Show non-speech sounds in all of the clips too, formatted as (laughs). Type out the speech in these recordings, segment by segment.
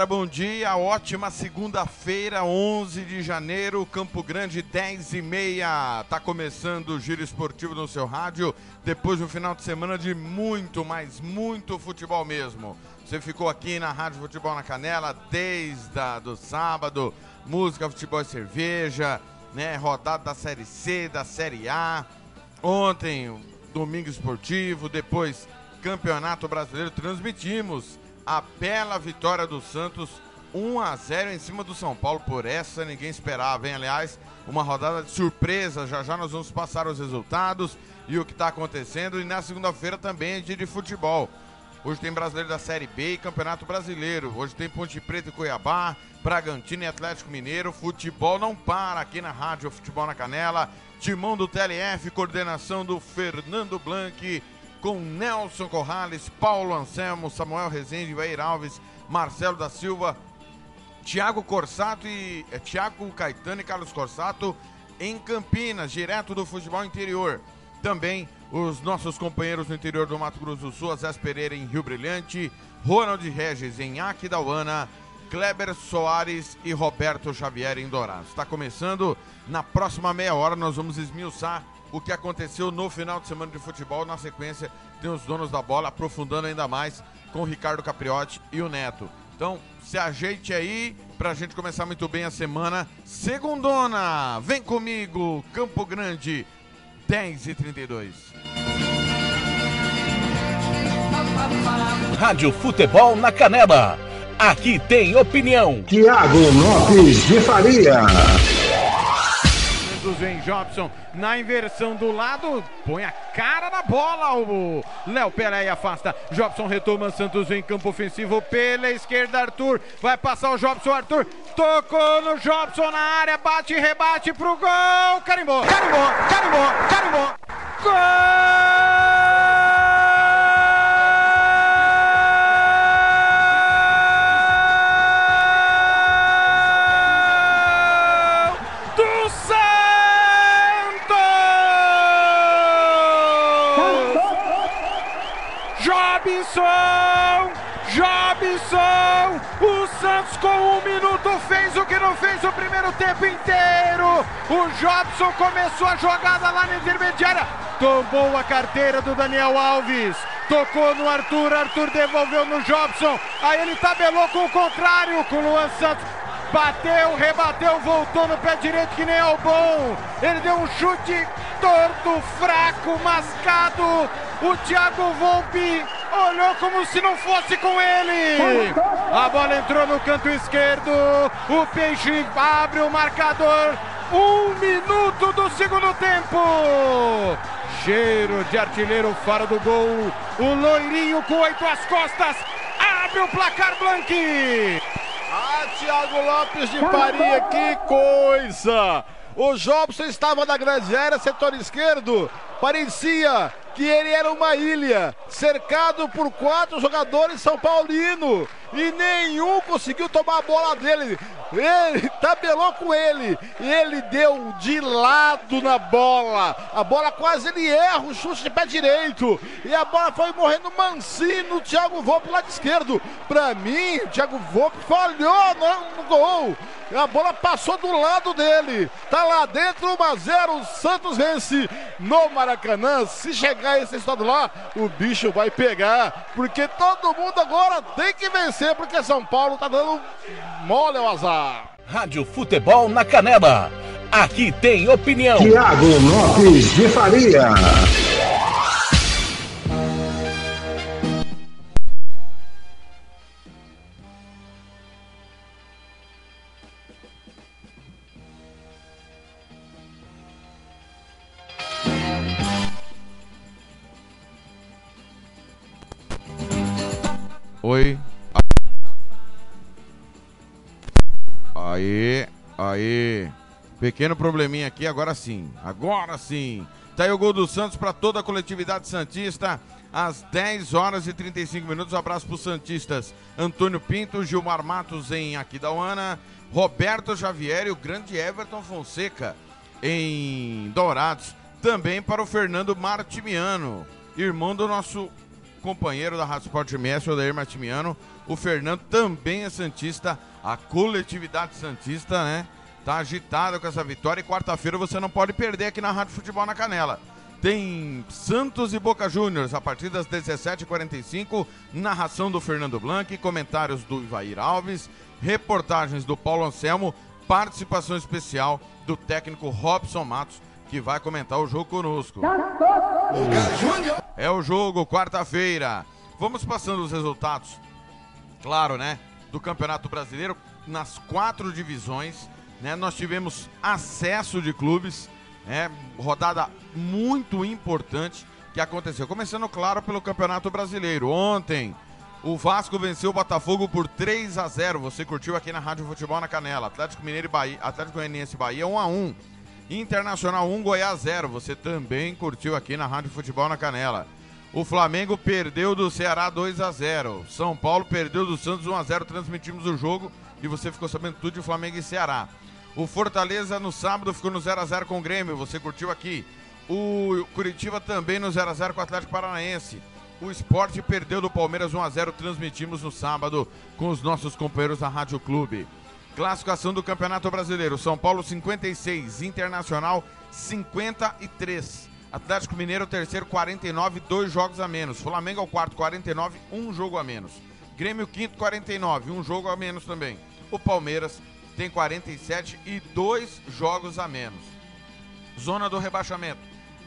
Galera, bom dia. Ótima segunda-feira, 11 de janeiro, Campo Grande, 10 e meia. Tá começando o Giro Esportivo no seu rádio. Depois de um final de semana de muito, mas muito futebol mesmo. Você ficou aqui na Rádio Futebol na Canela desde a, do sábado. Música, futebol e cerveja, né? Rodada da Série C, da Série A. Ontem, domingo esportivo. Depois, Campeonato Brasileiro. Transmitimos a bela vitória do Santos 1 a 0 em cima do São Paulo. Por essa ninguém esperava, hein? Aliás, uma rodada de surpresa. Já já nós vamos passar os resultados e o que está acontecendo. E na segunda-feira também é dia de futebol. Hoje tem Brasileiro da Série B e Campeonato Brasileiro. Hoje tem Ponte Preta e Cuiabá, Bragantino e Atlético Mineiro. Futebol não para aqui na Rádio Futebol na Canela. Timão do TLF, coordenação do Fernando Blanc com Nelson Corrales, Paulo Anselmo, Samuel Rezende, Vair Alves, Marcelo da Silva, Tiago Corsato e é, Tiago Caetano e Carlos Corsato em Campinas, direto do futebol interior. Também os nossos companheiros no interior do Mato Grosso do Sul, Zé Pereira em Rio Brilhante, Ronald Regis em Aquidauana, Kleber Soares e Roberto Xavier em Dourados. Está começando, na próxima meia hora nós vamos esmiuçar o que aconteceu no final de semana de futebol. Na sequência, tem os donos da bola aprofundando ainda mais com o Ricardo Capriotti e o Neto. Então, se ajeite aí pra gente começar muito bem a semana. Segundona, vem comigo, Campo Grande, 10 e 32. Rádio Futebol na Canela. Aqui tem opinião. Tiago Lopes de Faria. Santos vem Jobson na inversão do lado, põe a cara na bola. O Léo Pelé afasta. Jobson retoma. Santos vem campo ofensivo pela esquerda. Arthur vai passar o Jobson. Arthur tocou no Jobson na área, bate rebate pro gol. Carimbou, carimbou, carimbou, carimbou. Gol Jobson! Jobson! O Santos com um minuto fez o que não fez o primeiro tempo inteiro. O Jobson começou a jogada lá na intermediária. Tomou a carteira do Daniel Alves. Tocou no Arthur, Arthur devolveu no Jobson. Aí ele tabelou com o contrário, com o Luan Santos. Bateu, rebateu, voltou no pé direito que nem é o bom. Ele deu um chute torto, fraco, mascado. O Thiago Volpe olhou como se não fosse com ele. A bola entrou no canto esquerdo. O Peixe abre o marcador. Um minuto do segundo tempo. Cheiro de artilheiro fora do gol. O loirinho com oito às costas. Abre o placar Blanqui. Ah, Thiago Lopes de Faria, que coisa! O Jobson estava na grande área, setor esquerdo. Parecia que ele era uma ilha, cercado por quatro jogadores São Paulino. E nenhum conseguiu tomar a bola dele. Ele (laughs) tabelou com ele. E ele deu de lado na bola. A bola quase ele erra o chute de pé direito. E a bola foi morrendo mansinho no Thiago Volpe lado esquerdo. Pra mim, o Thiago Volpe falhou no gol. A bola passou do lado dele. Tá lá dentro, 1 a 0. O Santos vence no Maracanã. Se chegar esse estado lá, o bicho vai pegar. Porque todo mundo agora tem que vencer. Porque São Paulo tá dando mole ao azar. Rádio Futebol na Canela. Aqui tem opinião. Tiago Lopes de Faria. Pequeno probleminha aqui, agora sim. Agora sim. Tá aí o gol do Santos para toda a coletividade Santista. Às 10 horas e 35 minutos. Um abraço para os Santistas. Antônio Pinto, Gilmar Matos em Aquidauana, Roberto Xavier e o grande Everton Fonseca em Dourados. Também para o Fernando Martimiano, irmão do nosso companheiro da Rádio Sport MS, o Odair Martimiano. O Fernando também é Santista. A coletividade Santista, né? Tá agitada com essa vitória e quarta-feira você não pode perder aqui na Rádio Futebol na Canela. Tem Santos e Boca Juniors a partir das 17h45, narração do Fernando Blanc, comentários do Ivair Alves, reportagens do Paulo Anselmo, participação especial do técnico Robson Matos, que vai comentar o jogo conosco. É o jogo, quarta-feira. Vamos passando os resultados, claro, né? Do Campeonato Brasileiro nas quatro divisões né? Nós tivemos acesso de clubes, né? rodada muito importante que aconteceu. Começando, claro, pelo Campeonato Brasileiro. Ontem, o Vasco venceu o Botafogo por 3 a 0 Você curtiu aqui na Rádio Futebol na Canela. Atlético Mineiro e Bahia, Atlético Goianiense Bahia 1 a 1 Internacional 1, Goiás 0. Você também curtiu aqui na Rádio Futebol na Canela. O Flamengo perdeu do Ceará 2 a 0 São Paulo perdeu do Santos 1 a 0 Transmitimos o jogo e você ficou sabendo tudo de Flamengo e Ceará. O Fortaleza no sábado ficou no 0 a 0 com o Grêmio, você curtiu aqui. O Curitiba também no 0 a 0 com o Atlético Paranaense. O esporte perdeu do Palmeiras 1 a 0 transmitimos no sábado com os nossos companheiros da Rádio Clube. Classificação do Campeonato Brasileiro: São Paulo 56, Internacional 53. Atlético Mineiro, terceiro, 49, dois jogos a menos. Flamengo, quarto, 49, um jogo a menos. Grêmio, quinto, 49, um jogo a menos também. O Palmeiras, tem 47 e dois jogos a menos. Zona do rebaixamento: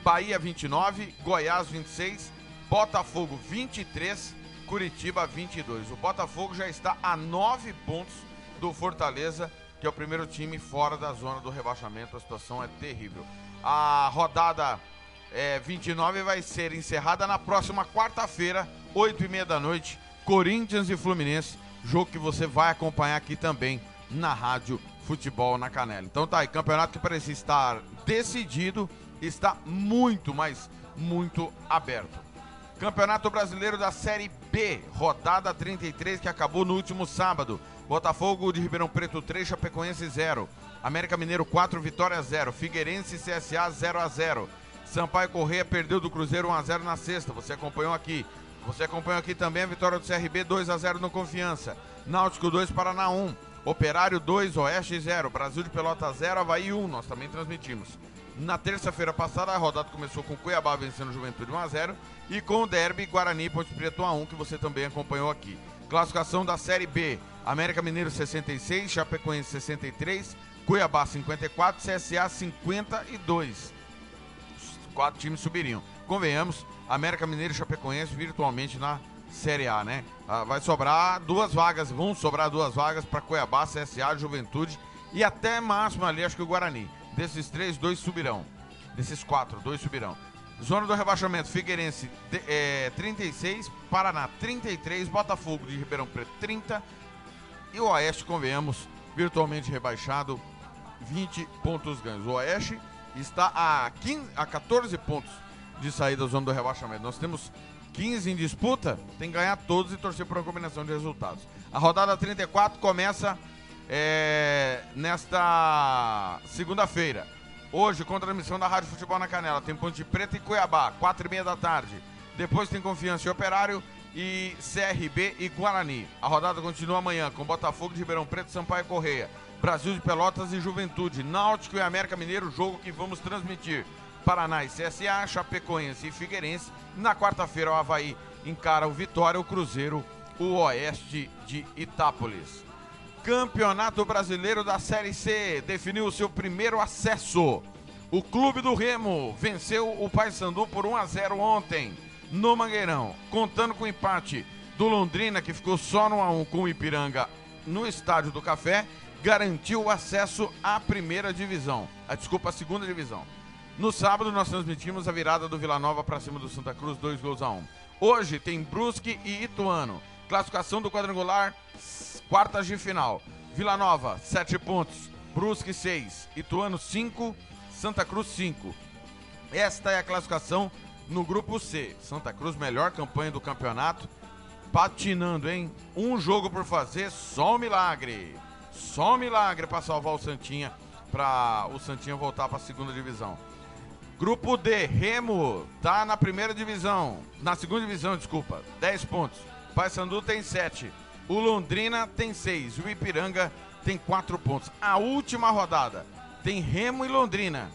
Bahia 29, Goiás 26, Botafogo 23, Curitiba 22. O Botafogo já está a nove pontos do Fortaleza, que é o primeiro time fora da zona do rebaixamento. A situação é terrível. A rodada é, 29 vai ser encerrada na próxima quarta-feira, 8 e meia da noite. Corinthians e Fluminense, jogo que você vai acompanhar aqui também na Rádio Futebol na Canela. Então tá aí, campeonato que parecia estar decidido, está muito, mas muito aberto. Campeonato Brasileiro da Série B, rodada 33, que acabou no último sábado. Botafogo de Ribeirão Preto 3, Chapecoense 0. América Mineiro 4, Vitória 0. Figueirense e CSA 0 a 0. Sampaio Correia perdeu do Cruzeiro 1 a 0 na sexta. Você acompanhou aqui. Você acompanhou aqui também a vitória do CRB 2 a 0 no Confiança. Náutico 2, Paraná 1. Operário 2, Oeste 0, Brasil de Pelota 0, Havaí 1, nós também transmitimos. Na terça-feira passada, a rodada começou com Cuiabá vencendo Juventude 1 a 0 e com o Derby Guarani Ponte Preto 1 a 1, que você também acompanhou aqui. Classificação da Série B: América Mineiro 66, Chapecoense 63, Cuiabá 54, CSA 52. Os quatro times subiriam. Convenhamos, América Mineiro e Chapecoense virtualmente na Série A, né? Ah, vai sobrar duas vagas, vão sobrar duas vagas para Cuiabá, CSA, Juventude e até máximo ali, acho que o Guarani. Desses três, dois subirão. Desses quatro, dois subirão. Zona do rebaixamento, Figueirense é, 36, Paraná 33, Botafogo de Ribeirão Preto 30 e o Oeste, convenhamos, virtualmente rebaixado, 20 pontos ganhos. O Oeste está a, 15, a 14 pontos de saída da zona do rebaixamento. Nós temos 15 em disputa, tem que ganhar todos e torcer por uma combinação de resultados. A rodada 34 começa é, nesta segunda-feira. Hoje, com transmissão da Rádio Futebol na Canela, tem Ponte Preta e Cuiabá, 4 e meia da tarde. Depois tem Confiança e Operário e CRB e Guarani. A rodada continua amanhã com Botafogo de Ribeirão Preto, Sampaio Correia, Brasil de Pelotas e Juventude, Náutico e América Mineiro, jogo que vamos transmitir. Paraná e CSA, Chapecoense e Figueirense. Na quarta-feira, o Havaí encara o Vitória, o Cruzeiro, o Oeste de Itápolis. Campeonato Brasileiro da Série C definiu seu primeiro acesso. O Clube do Remo venceu o Paysandu por 1 a 0 ontem no Mangueirão, contando com o empate do Londrina que ficou só no 1 a 1 com o Ipiranga no Estádio do Café, garantiu o acesso à primeira divisão. A desculpa, segunda divisão. No sábado, nós transmitimos a virada do Vila Nova para cima do Santa Cruz, dois gols a um. Hoje tem Brusque e Ituano. Classificação do quadrangular, quartas de final. Vila Nova, sete pontos. Brusque 6, Ituano 5, Santa Cruz 5. Esta é a classificação no grupo C. Santa Cruz, melhor campanha do campeonato. Patinando, hein? Um jogo por fazer, só um milagre. Só um milagre para salvar o Santinha, para o Santinha voltar para a segunda divisão. Grupo D, Remo tá na primeira divisão, na segunda divisão, desculpa, 10 pontos. Paysandu tem 7. O Londrina tem 6. O Ipiranga tem 4 pontos. A última rodada tem Remo e Londrina.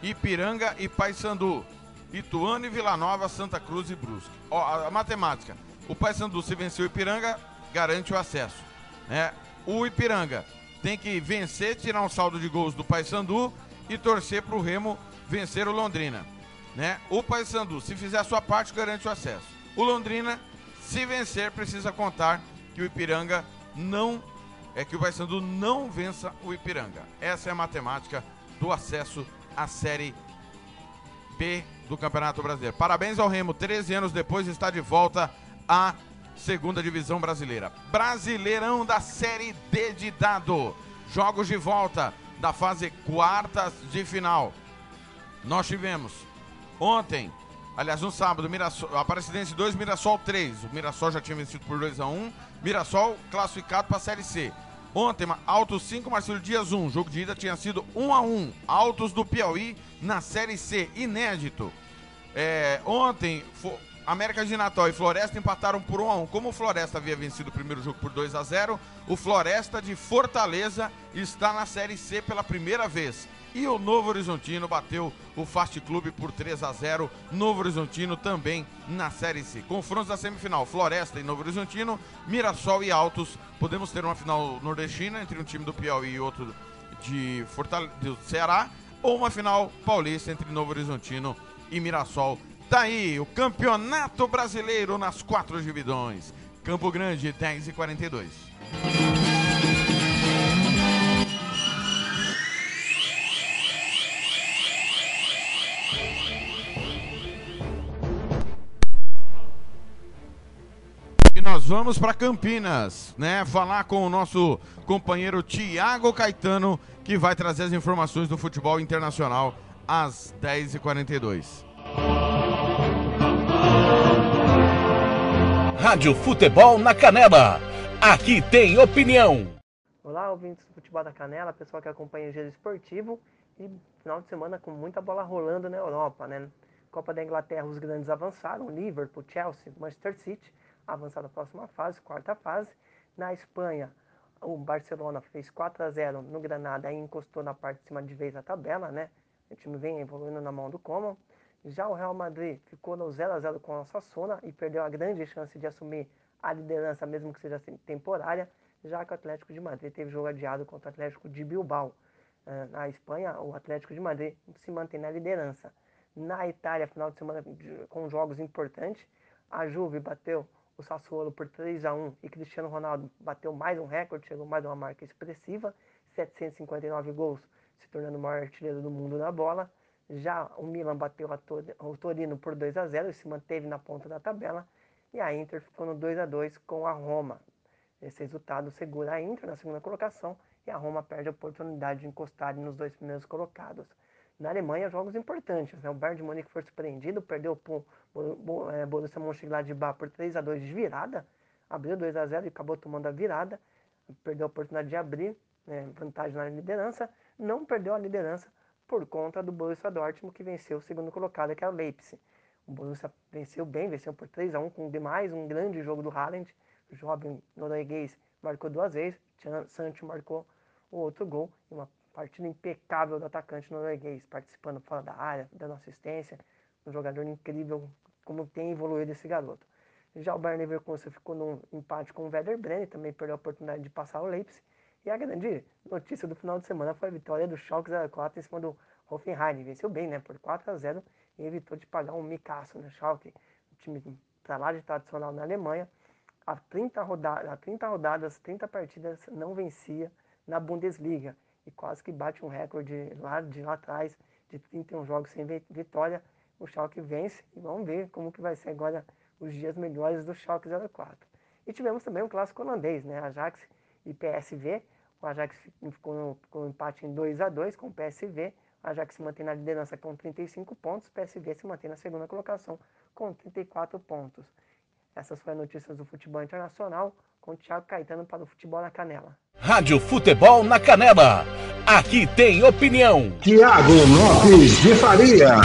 Ipiranga e Paysandu. Ituano e Vila Nova, Santa Cruz e Brusque. Ó, a, a matemática. O Paysandu, se vencer o Ipiranga, garante o acesso. Né? O Ipiranga tem que vencer, tirar um saldo de gols do Paysandu e torcer para o Remo vencer o Londrina. Né? O Paysandu, se fizer a sua parte, garante o acesso. O Londrina, se vencer, precisa contar que o Ipiranga não é que o Paysandu não vença o Ipiranga. Essa é a matemática do acesso à Série B do Campeonato Brasileiro. Parabéns ao Remo, 13 anos depois está de volta à segunda divisão brasileira. Brasileirão da Série D de dado. Jogos de volta da fase quartas de final. Nós tivemos ontem, aliás, no sábado, Mirassol, Aparecidense 2, Mirassol 3. O Mirassol já tinha vencido por 2 a 1 Mirassol classificado para a Série C. Ontem, Altos 5, Marcelo Dias 1. Jogo de ida tinha sido 1 a 1 Altos do Piauí na Série C. Inédito. É, ontem, América de Natal e Floresta empataram por 1 a 1 Como o Floresta havia vencido o primeiro jogo por 2 a 0 o Floresta de Fortaleza está na Série C pela primeira vez. E o Novo Horizontino bateu o Fast Clube por 3 a 0 Novo Horizontino também na Série C. Confrontos da semifinal: Floresta e Novo Horizontino, Mirassol e Altos. Podemos ter uma final nordestina entre um time do Piauí e outro de Fortaleza, do Ceará. Ou uma final paulista entre Novo Horizontino e Mirassol. Tá aí o Campeonato Brasileiro nas quatro divisões. Campo Grande, 10 e 42. Vamos para Campinas, né? Falar com o nosso companheiro Tiago Caetano, que vai trazer as informações do futebol internacional às 10h42. Rádio Futebol na Canela. Aqui tem opinião. Olá, ouvintes do Futebol da Canela, pessoal que acompanha o Giro Esportivo e final de semana com muita bola rolando na Europa, né? Copa da Inglaterra, os grandes avançaram, Liverpool, Chelsea, Manchester City avançar na próxima fase, quarta fase. Na Espanha, o Barcelona fez 4 a 0 no Granada e encostou na parte de cima de vez a tabela, né? O time vem evoluindo na mão do Coman. Já o Real Madrid ficou no 0 a 0 com a Sassona e perdeu a grande chance de assumir a liderança, mesmo que seja temporária, já que o Atlético de Madrid teve jogo adiado contra o Atlético de Bilbao. Eh, na Espanha, o Atlético de Madrid se mantém na liderança. Na Itália, final de semana com jogos importantes, a Juve bateu o Sassuolo por 3 a 1 e Cristiano Ronaldo bateu mais um recorde, chegou mais uma marca expressiva, 759 gols, se tornando o maior artilheiro do mundo na bola. Já o Milan bateu o Torino por 2 a 0 e se manteve na ponta da tabela. E a Inter ficou no 2 a 2 com a Roma. Esse resultado segura a Inter na segunda colocação e a Roma perde a oportunidade de encostar nos dois primeiros colocados. Na Alemanha, jogos importantes. Né? O Bayern de Munique foi surpreendido, perdeu para o é, Borussia Mönchengladbach por 3 a 2 de virada, abriu 2 a 0 e acabou tomando a virada, perdeu a oportunidade de abrir né, vantagem na liderança, não perdeu a liderança por conta do Borussia Dortmund, que venceu o segundo colocado, que é o Leipzig. O Borussia venceu bem, venceu por 3 a 1 com demais um grande jogo do Haaland. O jovem norueguês marcou duas vezes, Sancho marcou o outro gol, uma Partida impecável do atacante norueguês, participando fora da área, dando assistência. Um jogador incrível, como tem evoluído esse garoto. Já o Bayern Leverkusen ficou num empate com o Werder Bremen, também perdeu a oportunidade de passar o Leipzig. E a grande notícia do final de semana foi a vitória do Schalke 04 em cima do Hoffenheim. Venceu bem, né? Por 4 a 0 e evitou de pagar um micaço, né? Schalke, um time para lá de tradicional na Alemanha. Há 30, roda há 30 rodadas, 30 partidas não vencia na Bundesliga e quase que bate um recorde lá de lá atrás de 31 jogos sem vitória. O Schalke vence e vamos ver como que vai ser agora os dias melhores do Schalke 04. E tivemos também um clássico holandês, né? Ajax e PSV. O Ajax ficou no, com um empate em 2 a 2 com o PSV. O Ajax se mantém na liderança com 35 pontos. O PSV se mantém na segunda colocação com 34 pontos. Essas foram as notícias do futebol internacional com o Thiago Caetano para o Futebol na Canela. Rádio Futebol na Canela. Aqui tem opinião. Tiago Lopes de Faria.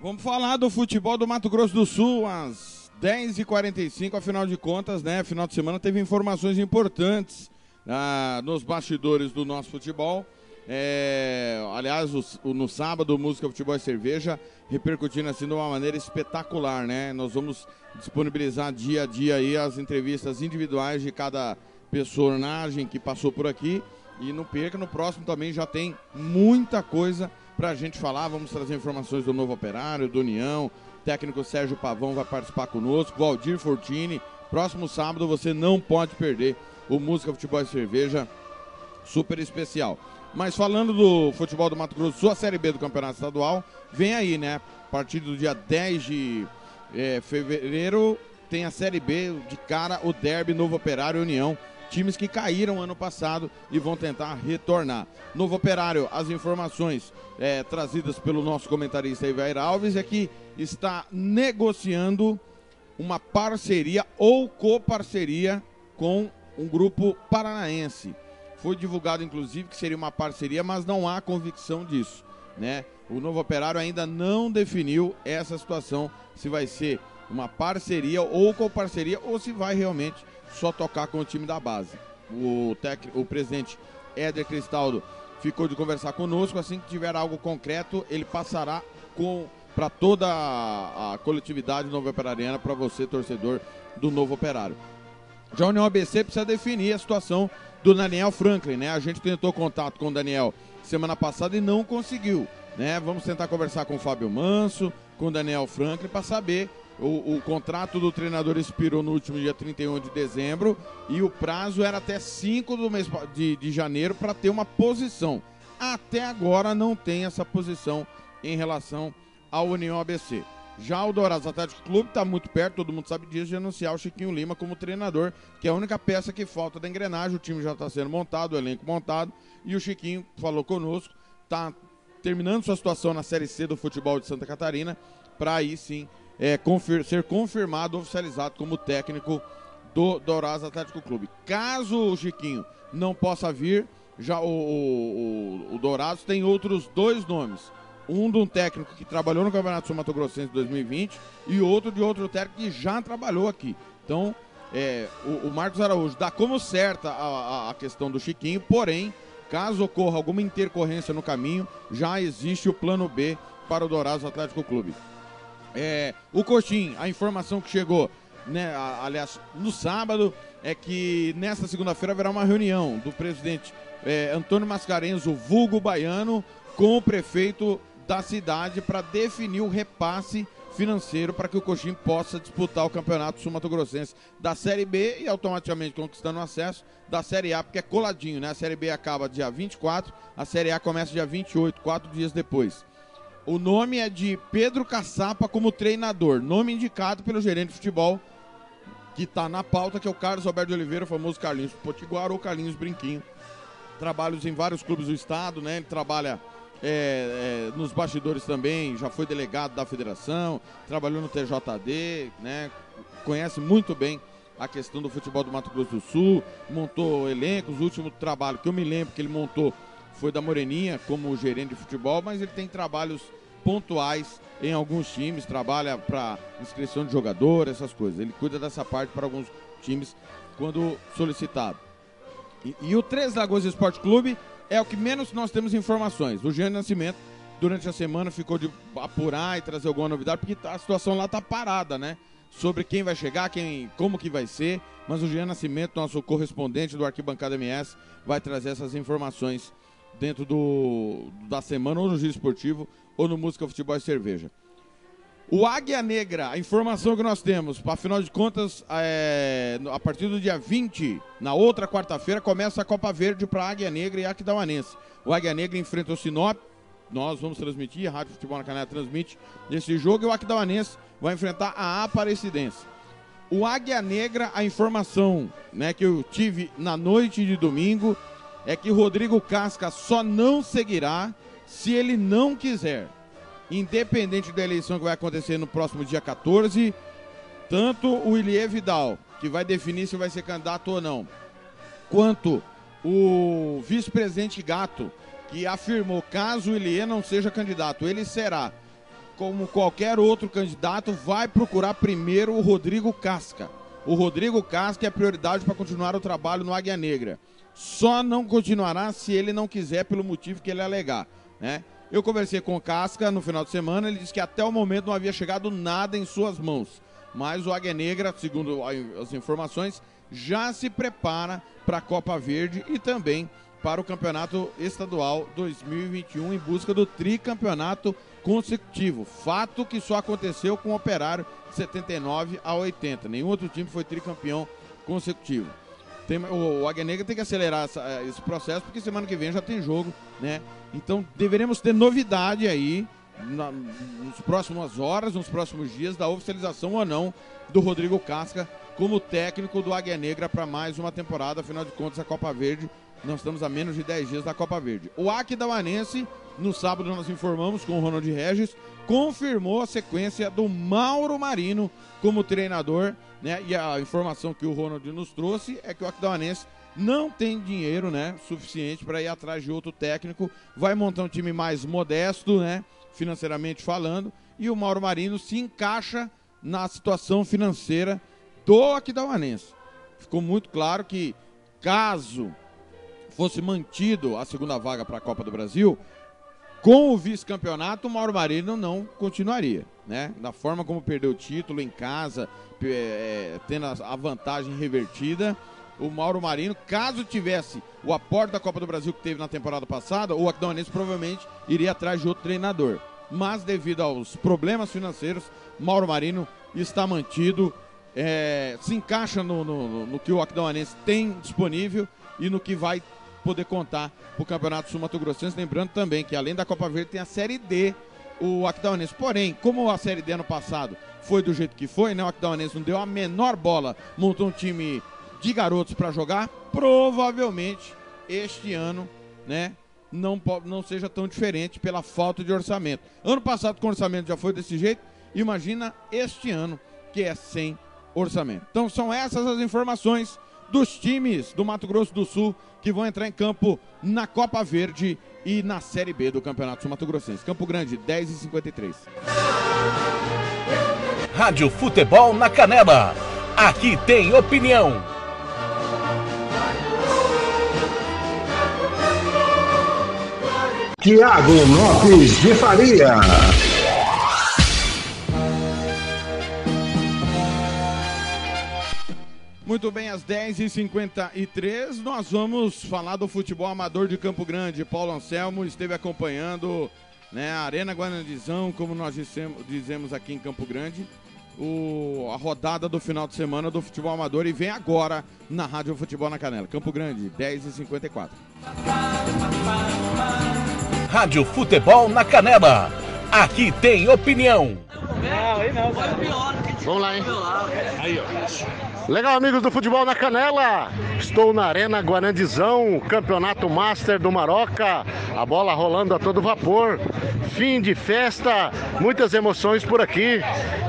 Vamos falar do futebol do Mato Grosso do Sul às 10h45, afinal de contas, né? Final de semana teve informações importantes ah, nos bastidores do nosso futebol. É, aliás, o, o, no sábado, Música, Futebol e Cerveja repercutindo assim de uma maneira espetacular, né? Nós vamos disponibilizar dia a dia aí as entrevistas individuais de cada personagem que passou por aqui. E não perca, no próximo também já tem muita coisa pra gente falar. Vamos trazer informações do novo operário, do União. O técnico Sérgio Pavão vai participar conosco. Valdir Fortini. Próximo sábado você não pode perder o Música, Futebol e Cerveja super especial. Mas falando do futebol do Mato Grosso, sua Série B do Campeonato Estadual, vem aí, né? A partir do dia 10 de é, fevereiro, tem a Série B de cara, o Derby, Novo Operário e União. Times que caíram ano passado e vão tentar retornar. Novo Operário, as informações é, trazidas pelo nosso comentarista Ivair Alves é que está negociando uma parceria ou coparceria com um grupo paranaense. Foi divulgado, inclusive, que seria uma parceria, mas não há convicção disso. Né? O novo operário ainda não definiu essa situação, se vai ser uma parceria ou com parceria, ou se vai realmente só tocar com o time da base. O, tec... o presidente Éder Cristaldo ficou de conversar conosco. Assim que tiver algo concreto, ele passará com para toda a, coletividade nova operariana, para você, torcedor do novo operário. Já a União ABC precisa definir a situação do Daniel Franklin, né? A gente tentou contato com o Daniel semana passada e não conseguiu, né? Vamos tentar conversar com o Fábio Manso, com o Daniel Franklin para saber. O, o, contrato do treinador expirou no último dia 31 de dezembro e o prazo era até 5 do mês de, de janeiro para ter uma posição. Até agora não tem essa posição em relação ao União ABC. Já o Dourados Atlético Clube está muito perto, todo mundo sabe disso, de anunciar o Chiquinho Lima como treinador, que é a única peça que falta da engrenagem. O time já está sendo montado, o elenco montado, e o Chiquinho falou conosco, está terminando sua situação na Série C do futebol de Santa Catarina, para aí sim é, confir ser confirmado, oficializado como técnico do Dourados Atlético Clube. Caso o Chiquinho não possa vir, já o, o, o, o Dourados tem outros dois nomes um de um técnico que trabalhou no Campeonato Sul Mato Grossense 2020 e outro de outro técnico que já trabalhou aqui. Então, é, o, o, Marcos Araújo dá como certa a, a, a, questão do Chiquinho, porém, caso ocorra alguma intercorrência no caminho, já existe o plano B para o Dourados Atlético Clube. É, o Coxim, a informação que chegou, né, aliás, no sábado, é que nesta segunda-feira haverá uma reunião do presidente é, Antônio Mascarenhas, o vulgo baiano, com o prefeito da cidade para definir o repasse financeiro para que o Coxim possa disputar o Campeonato Sul-Mato-Grossense da Série B e automaticamente conquistando acesso da Série A, porque é coladinho, né? A Série B acaba dia 24, a Série A começa dia 28, quatro dias depois. O nome é de Pedro Caçapa como treinador, nome indicado pelo gerente de futebol que está na pauta, que é o Carlos Alberto Oliveira, o famoso Carlinhos Potiguar ou Carlinhos Brinquinho. Trabalhos em vários clubes do estado, né? Ele trabalha é, é, nos bastidores também, já foi delegado da federação, trabalhou no TJD, né? Conhece muito bem a questão do futebol do Mato Grosso do Sul, montou elencos, o último trabalho que eu me lembro que ele montou foi da Moreninha como gerente de futebol, mas ele tem trabalhos pontuais em alguns times, trabalha para inscrição de jogador, essas coisas. Ele cuida dessa parte para alguns times quando solicitado. E, e o Três Lagoas Esporte Clube é o que menos nós temos informações. O Jean Nascimento, durante a semana, ficou de apurar e trazer alguma novidade, porque a situação lá está parada, né? Sobre quem vai chegar, quem, como que vai ser. Mas o Jean Nascimento, nosso correspondente do Arquibancada MS, vai trazer essas informações dentro do, da semana, ou no Giro Esportivo, ou no Música, Futebol e Cerveja. O Águia Negra, a informação que nós temos, afinal de contas, é, a partir do dia 20, na outra quarta-feira, começa a Copa Verde para Águia Negra e Aquidauanense. O Águia Negra enfrenta o Sinop Nós vamos transmitir, a Rádio Futebol na Canela transmite esse jogo e o Aquidauanense vai enfrentar a Aparecidense. O Águia Negra, a informação né, que eu tive na noite de domingo é que Rodrigo Casca só não seguirá se ele não quiser. Independente da eleição que vai acontecer no próximo dia 14, tanto o Ilie Vidal, que vai definir se vai ser candidato ou não, quanto o vice-presidente Gato, que afirmou caso o Ilie não seja candidato, ele será, como qualquer outro candidato, vai procurar primeiro o Rodrigo Casca. O Rodrigo Casca é prioridade para continuar o trabalho no Águia Negra. Só não continuará se ele não quiser, pelo motivo que ele alegar. Né? Eu conversei com o Casca no final de semana, ele disse que até o momento não havia chegado nada em suas mãos. Mas o Águia Negra, segundo as informações, já se prepara para a Copa Verde e também para o Campeonato Estadual 2021 em busca do tricampeonato consecutivo. Fato que só aconteceu com o Operário de 79 a 80. Nenhum outro time foi tricampeão consecutivo. Tem, o, o Águia Negra tem que acelerar essa, eh, esse processo porque semana que vem já tem jogo, né? Então deveremos ter novidade aí na, nos próximas horas, nos próximos dias, da oficialização ou não do Rodrigo Casca como técnico do Águia Negra para mais uma temporada. Afinal de contas, a Copa Verde, nós estamos a menos de 10 dias da Copa Verde. O Aquidauanense, no sábado nós informamos com o Ronald Regis, confirmou a sequência do Mauro Marino como treinador, né? E a informação que o Ronald nos trouxe é que o Aquidauanense não tem dinheiro, né, suficiente para ir atrás de outro técnico, vai montar um time mais modesto, né, financeiramente falando, e o Mauro Marino se encaixa na situação financeira do Aquidauanense. Ficou muito claro que caso fosse mantido a segunda vaga para a Copa do Brasil, com o vice-campeonato, o Mauro Marino não continuaria, né? Da forma como perdeu o título em casa, é, tendo a vantagem revertida, o Mauro Marino, caso tivesse o aporte da Copa do Brasil que teve na temporada passada, o Aquidauanense provavelmente iria atrás de outro treinador. Mas devido aos problemas financeiros, Mauro Marino está mantido é, se encaixa no, no, no, que o Aquidauanense tem disponível e no que vai poder contar para o Campeonato Sul Mato Grossense. Lembrando também que além da Copa Verde tem a Série D, o Aquidauanense. Porém, como a Série D ano passado foi do jeito que foi, né? O Aquidauanense não deu a menor bola, montou um time de garotos para jogar. Provavelmente este ano, né? Não, não seja tão diferente pela falta de orçamento. Ano passado, com orçamento já foi desse jeito. Imagina este ano, que é sem orçamento. Então são essas as informações dos times do Mato Grosso do Sul que vão entrar em campo na Copa Verde e na Série B do Campeonato Sul Mato Grossense. Campo Grande, 10 e 53. Rádio Futebol na Canela. Aqui tem opinião. Tiago Lopes de Faria. Muito bem, às 10h53, nós vamos falar do futebol amador de Campo Grande. Paulo Anselmo esteve acompanhando né, a Arena Guanandizão, como nós dissemos, dizemos aqui em Campo Grande, o, a rodada do final de semana do futebol amador e vem agora na Rádio Futebol na Canela. Campo Grande, 10h54. Rádio Futebol na Canela. Aqui tem opinião. Não, aí não, cara. Vamos lá, hein? Aí, ó. Legal, amigos do Futebol na Canela. Estou na Arena Guarandizão, Campeonato Master do Maroca. A bola rolando a todo vapor. Fim de festa, muitas emoções por aqui.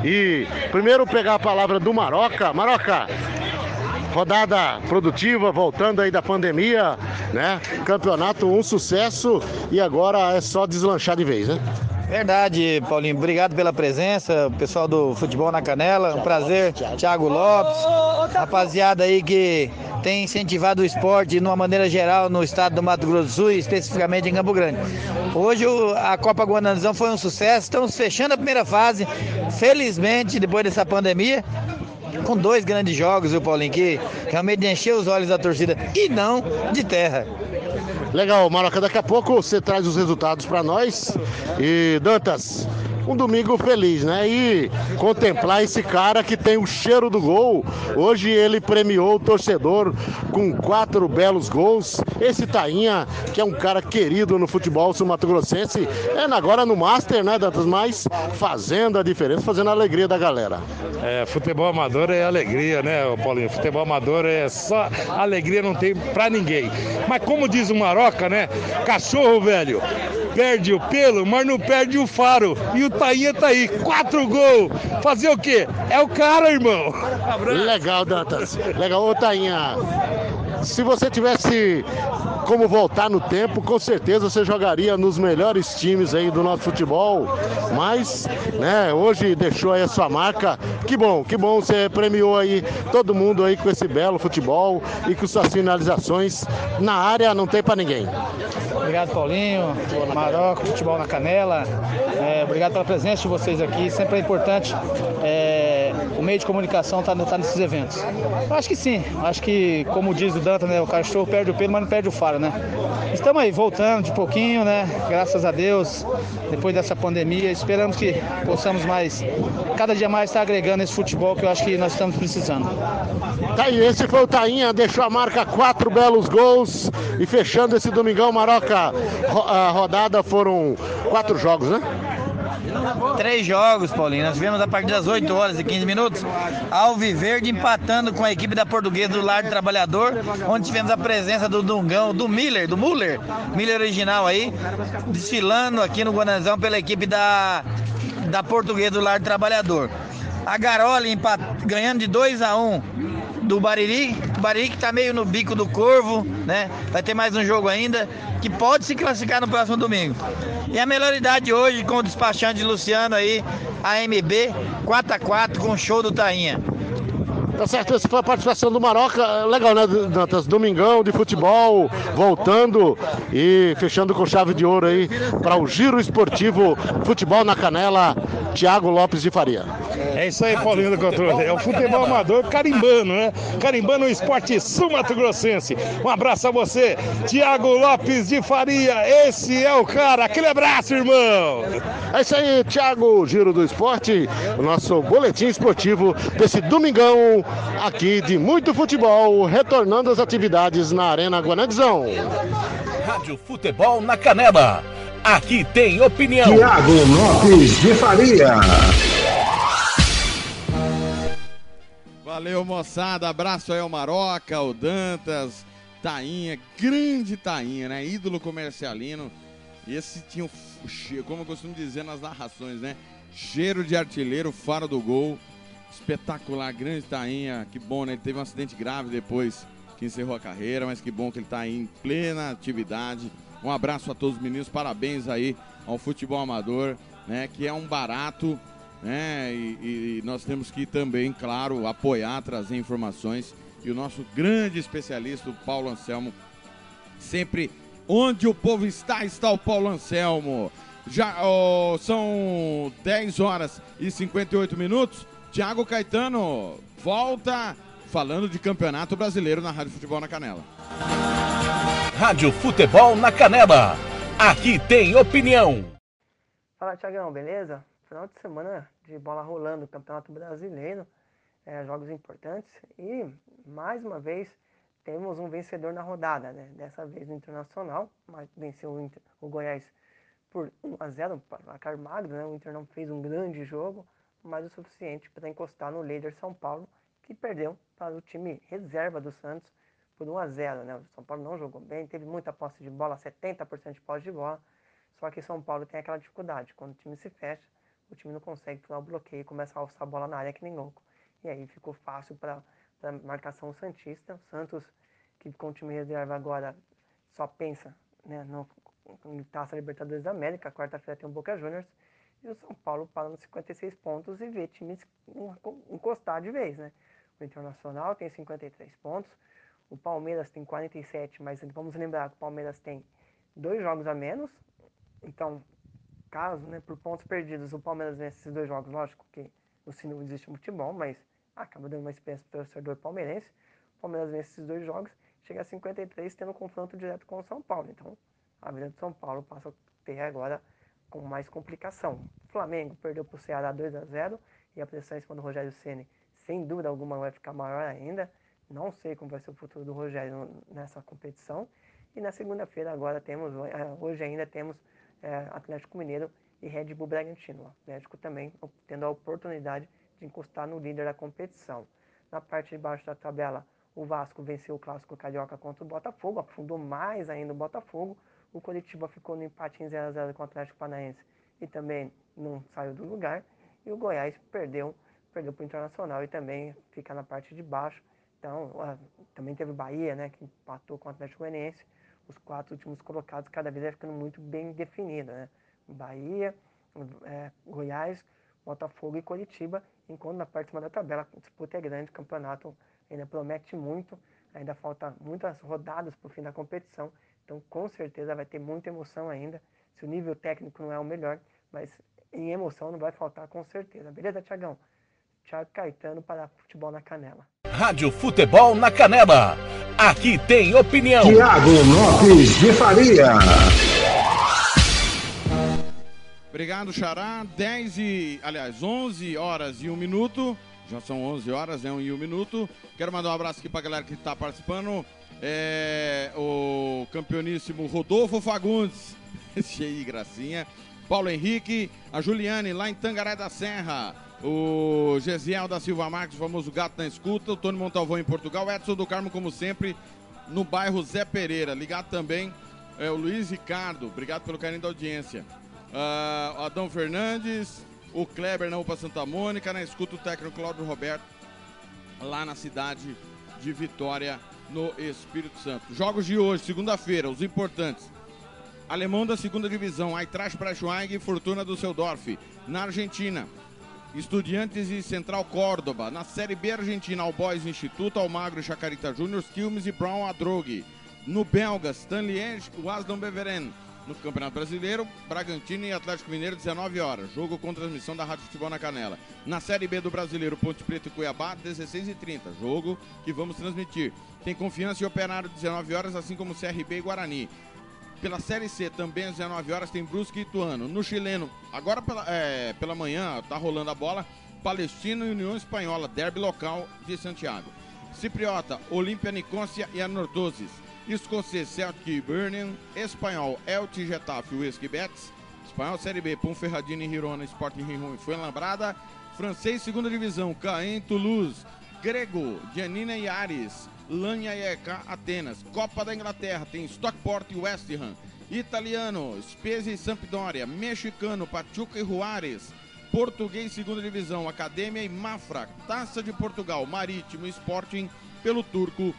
E primeiro pegar a palavra do Maroca. Maroca, rodada produtiva, voltando aí da pandemia, né? Campeonato um sucesso e agora é só deslanchar de vez, né? Verdade, Paulinho. Obrigado pela presença, pessoal do Futebol na Canela. Um prazer, Thiago Lopes, rapaziada aí que tem incentivado o esporte de uma maneira geral no estado do Mato Grosso do Sul, especificamente em Campo Grande. Hoje a Copa Guananzão foi um sucesso, estamos fechando a primeira fase, felizmente, depois dessa pandemia com dois grandes jogos, viu, Paulinho, que realmente encheu os olhos da torcida e não de terra. Legal, Maraca, daqui a pouco você traz os resultados para nós. E Dantas, um domingo feliz, né? E contemplar esse cara que tem o cheiro do gol. Hoje ele premiou o torcedor com quatro belos gols. Esse Tainha, que é um cara querido no futebol sul-mato-grossense, é agora no Master, né, Dantas? Mas fazendo a diferença, fazendo a alegria da galera. É, futebol amador é alegria, né, Paulinho? Futebol amador é só alegria, não tem pra ninguém. Mas como diz o Maroca, né? Cachorro, velho, perde o pelo, mas não perde o faro. E o Tainha tá aí, quatro gols. Fazer o quê? É o cara, irmão. Legal, Dantas. Legal, ô Tainha. Se você tivesse como voltar no tempo, com certeza você jogaria nos melhores times aí do nosso futebol. Mas, né, hoje deixou aí a sua marca. Que bom, que bom você premiou aí todo mundo aí com esse belo futebol e com suas finalizações na área não tem para ninguém. Obrigado, Paulinho, Maroco, Futebol na Canela. É, obrigado pela presença de vocês aqui. Sempre é importante é, o meio de comunicação estar tá, tá nesses eventos. Eu acho que sim. Acho que, como diz o Danta, né, o cachorro perde o pelo, mas não perde o faro, né? Estamos aí, voltando de pouquinho, né? Graças a Deus, depois dessa pandemia. Esperamos que possamos mais, cada dia mais estar agregando esse futebol que eu acho que nós estamos precisando. Tá aí, esse foi o Tainha, deixou a marca quatro belos gols e fechando esse domingão, Maroca a rodada foram quatro jogos, né? Três jogos, Paulinho. Nós tivemos a partir das 8 horas e 15 minutos. Alviverde empatando com a equipe da Portuguesa do Lar do Trabalhador, onde tivemos a presença do Dungão, do Miller, do Muller, Miller original aí, desfilando aqui no Guanazão pela equipe da, da Portuguesa do Lar do Trabalhador. A Garoli ganhando de 2 a 1 do Bariri. O Bariri que tá meio no bico do corvo, né? Vai ter mais um jogo ainda, que pode se classificar no próximo domingo. E a melhor idade hoje com o despachante Luciano aí, AMB 4x4 com o show do Tainha. Tá certo, essa foi a participação do Maroca. Legal, né, Dantas? Domingão de futebol, voltando e fechando com chave de ouro aí para o Giro Esportivo Futebol na Canela, Thiago Lopes de Faria. É isso aí, Paulinho do Controle. É o futebol amador carimbano, né? Carimbano o esporte sul-mato-grossense. Um abraço a você, Thiago Lopes de Faria. Esse é o cara. Aquele abraço, irmão. É isso aí, Thiago, Giro do Esporte, o nosso boletim esportivo desse domingão aqui de muito futebol, retornando às atividades na Arena Guanadzão. Rádio Futebol na Canela. Aqui tem opinião. Tiago Lopes de Faria. Valeu, moçada. Abraço aí ao Maroca, ao Dantas, Tainha, grande Tainha, né? Ídolo comercialino. Esse tinha, como eu costumo dizer nas narrações, né? Cheiro de artilheiro, faro do gol. Espetacular, grande Tainha. Que bom, né? Ele teve um acidente grave depois que encerrou a carreira, mas que bom que ele está em plena atividade. Um abraço a todos os meninos, parabéns aí ao futebol amador, né? Que é um barato, né? E, e nós temos que também, claro, apoiar, trazer informações. E o nosso grande especialista, o Paulo Anselmo, sempre onde o povo está, está o Paulo Anselmo. Já oh, são 10 horas e 58 minutos. Tiago Caetano volta falando de Campeonato Brasileiro na Rádio Futebol na Canela. Rádio Futebol na Canela. Aqui tem opinião. Fala, Tiagão, beleza? Final de semana de bola rolando, Campeonato Brasileiro, é, jogos importantes e mais uma vez temos um vencedor na rodada, né? Dessa vez o Internacional, mas venceu o, Inter, o Goiás por 1 a 0, placar magro, né? O Inter não fez um grande jogo, mas o suficiente para encostar no líder São Paulo, que perdeu para o time reserva do Santos por 1 a 0. Né? O São Paulo não jogou bem, teve muita posse de bola, 70% de posse de bola, só que São Paulo tem aquela dificuldade, quando o time se fecha, o time não consegue furar o bloqueio e começa a alçar a bola na área que nem louco. E aí ficou fácil para a marcação Santista. O Santos, que com o time reserva agora só pensa né, no, no Taça Libertadores da América, quarta-feira tem o Boca Juniors, e o São Paulo para nos 56 pontos e vê times encostar de vez, né? O Internacional tem 53 pontos, o Palmeiras tem 47, mas vamos lembrar que o Palmeiras tem dois jogos a menos, então, caso, né, por pontos perdidos, o Palmeiras vence esses dois jogos, lógico que no Sino existe futebol, mas acaba dando uma experiência para o torcedor palmeirense. O Palmeiras vence esses dois jogos, chega a 53, tendo confronto direto com o São Paulo. Então, a vida do São Paulo passa a ter agora com mais complicação. O Flamengo perdeu para o Ceará 2 a 0 e a pressão em cima do Rogério Ceni, sem dúvida alguma, vai ficar maior ainda. Não sei como vai ser o futuro do Rogério nessa competição. E na segunda-feira agora temos, é, hoje ainda temos é, Atlético Mineiro e Red Bull Bragantino. O Atlético também tendo a oportunidade de encostar no líder da competição. Na parte de baixo da tabela, o Vasco venceu o Clássico Carioca contra o Botafogo, afundou mais ainda o Botafogo. O Curitiba ficou no empate em 0 a 0 com o Atlético Paranaense e também não saiu do lugar. E o Goiás perdeu, perdeu para o Internacional e também fica na parte de baixo. Então, também teve Bahia, né, que empatou com o Atlético Goianiense. Os quatro últimos colocados cada vez vai ficando muito bem definido, né? Bahia, é, Goiás, Botafogo e Curitiba, enquanto na parte de cima da tabela a disputa é grande, o campeonato ainda promete muito, ainda falta muitas rodadas para o fim da competição, então com certeza vai ter muita emoção ainda. Se o nível técnico não é o melhor, mas em emoção não vai faltar com certeza. Beleza, Tiagão? Thiago Caetano para Futebol na Canela. Rádio Futebol na Canela. Aqui tem opinião. Tiago Lopes de Faria. Obrigado, Xará. 10 e, aliás, 11 horas e 1 minuto. Já são 11 horas, né? Um e um minuto. Quero mandar um abraço aqui pra galera que tá participando. É, o campeoníssimo Rodolfo Fagundes. (laughs) Cheio de gracinha. Paulo Henrique, a Juliane lá em Tangaré da Serra. O Gesiel da Silva Marques, famoso gato na escuta. O Tony Montalvão em Portugal. Edson do Carmo, como sempre, no bairro Zé Pereira. Ligado também é, o Luiz Ricardo. Obrigado pelo carinho da audiência uh, Adão Fernandes, o Kleber na UPA Santa Mônica, na escuta o técnico Cláudio Roberto, lá na cidade de Vitória, no Espírito Santo. Jogos de hoje, segunda-feira, os importantes. Alemão da segunda divisão, Eintracht Braunschweig e Fortuna do Seudorf. Na Argentina, Estudiantes e Central Córdoba. Na Série B Argentina, Alboys Instituto, Almagro e Chacarita Júnior, Quilmes e Brown Adrogue. No Belga, Stanley o Aslan Beveren. No Campeonato Brasileiro, Bragantino e Atlético Mineiro, 19 horas. Jogo com transmissão da Rádio Futebol na Canela. Na Série B do Brasileiro, Ponte Preta e Cuiabá, 16 e 30 Jogo que vamos transmitir. Tem confiança e operário, 19 horas, assim como CRB e Guarani. Pela Série C, também às 19 horas, tem Brusque e Ituano. No chileno, agora pela, é, pela manhã, tá rolando a bola. Palestino e União Espanhola, derby local de Santiago. Cipriota, Olímpia Nicócia e Anortoses escocês Celtic e Birmingham, espanhol Elche Getafe Whisky Betis, espanhol Série B Ponferradina e Girona, Sporting Rihon foi lembrada, francês segunda divisão Caen Toulouse, grego Giannina e Ares, e Atenas, Copa da Inglaterra tem Stockport e West Ham, italiano Spezia e Sampdoria, mexicano Pachuca e Juárez, português segunda divisão Academia e Mafra, Taça de Portugal, Marítimo Sporting pelo turco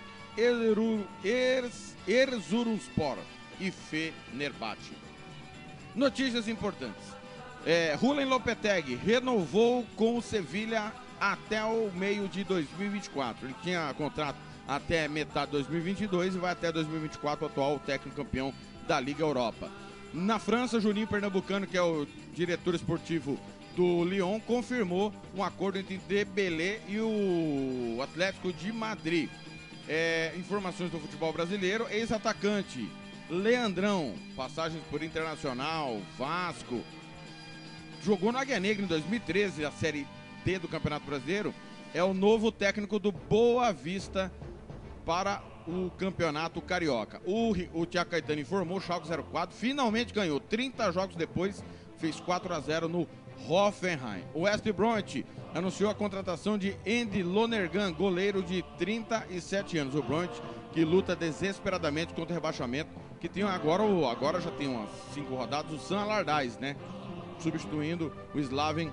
Erzurumspor e Fenerbahçe. Notícias importantes. É, Rulen Lopetegui renovou com o Sevilha até o meio de 2024. Ele tinha contrato até metade de 2022 e vai até 2024, atual técnico campeão da Liga Europa. Na França, Juninho Pernambucano, que é o diretor esportivo do Lyon, confirmou um acordo entre Debelé e o Atlético de Madrid é, informações do futebol brasileiro. Ex-atacante Leandrão, passagens por Internacional, Vasco. Jogou no Águia Negra em 2013, a Série D do Campeonato Brasileiro. É o novo técnico do Boa Vista para o Campeonato Carioca. O, o Tiago Caetano informou, o Schalke 04 finalmente ganhou. 30 jogos depois, fez 4 a 0 no Hoffenheim. O West Bromwich anunciou a contratação de Andy Lonergan, goleiro de 37 anos. O Bromwich que luta desesperadamente contra o rebaixamento, que tem agora, agora já tem umas cinco rodadas, o San Allardyce, né? Substituindo o Slaven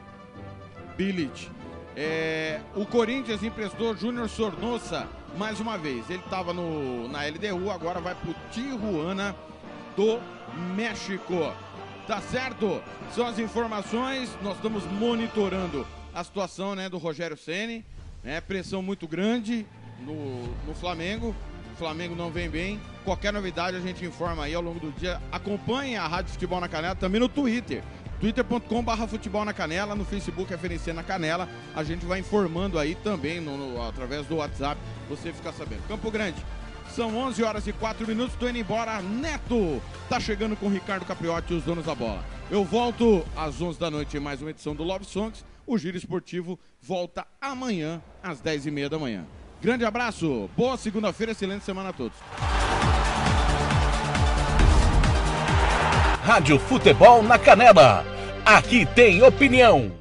Bilic. É, o Corinthians emprestou Júnior Sornosa mais uma vez. Ele estava na LDU, agora vai para o Tijuana do México. Tá certo? São as informações. Nós estamos monitorando a situação né, do Rogério Ceni, né, pressão muito grande no, no Flamengo. O Flamengo não vem bem. Qualquer novidade a gente informa aí ao longo do dia. Acompanhe a Rádio Futebol na Canela também no Twitter. twitter.com.br futebol na canela, no Facebook FNC na canela. A gente vai informando aí também no, no, através do WhatsApp. Você fica sabendo. Campo Grande, são 11 horas e 4 minutos, tô indo embora. Neto tá chegando com Ricardo Capriotti e os donos da bola. Eu volto às 11 da noite em mais uma edição do Love Songs. O Giro Esportivo volta amanhã às 10h30 da manhã. Grande abraço, boa segunda-feira, excelente semana a todos. Rádio Futebol na Canela. Aqui tem opinião.